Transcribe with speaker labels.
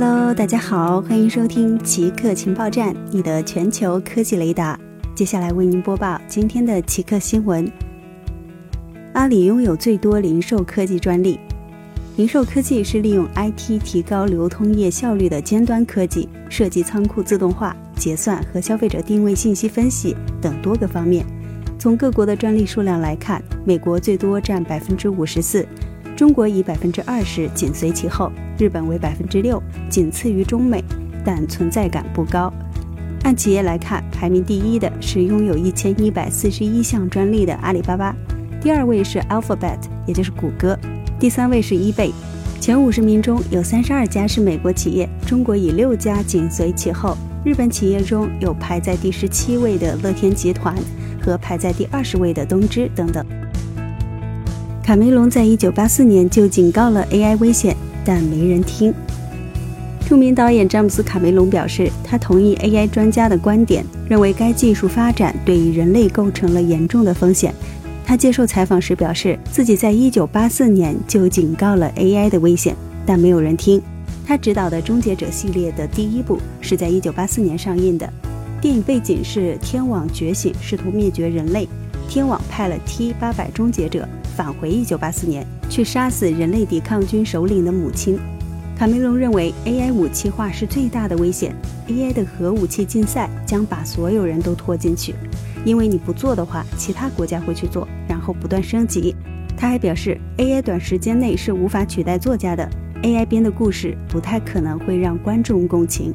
Speaker 1: Hello，大家好，欢迎收听奇客情报站，你的全球科技雷达。接下来为您播报今天的奇客新闻。阿里拥有最多零售科技专利。零售科技是利用 IT 提高流通业效率的尖端科技，涉及仓库自动化、结算和消费者定位信息分析等多个方面。从各国的专利数量来看，美国最多占百分之五十四。中国以百分之二十紧随其后，日本为百分之六，仅次于中美，但存在感不高。按企业来看，排名第一的是拥有一千一百四十一项专利的阿里巴巴，第二位是 Alphabet，也就是谷歌，第三位是 eBay。前五十名中有三十二家是美国企业，中国以六家紧随其后。日本企业中有排在第十七位的乐天集团和排在第二十位的东芝等等。卡梅隆在一九八四年就警告了 AI 危险，但没人听。著名导演詹姆斯·卡梅隆表示，他同意 AI 专家的观点，认为该技术发展对于人类构成了严重的风险。他接受采访时表示，自己在一九八四年就警告了 AI 的危险，但没有人听。他执导的《终结者》系列的第一部是在一九八四年上映的，电影背景是天网觉醒，试图灭绝人类。天网派了 T 八百终结者返回一九八四年，去杀死人类抵抗军首领的母亲。卡梅隆认为 AI 武器化是最大的危险，AI 的核武器竞赛将把所有人都拖进去，因为你不做的话，其他国家会去做，然后不断升级。他还表示，AI 短时间内是无法取代作家的，AI 编的故事不太可能会让观众共情。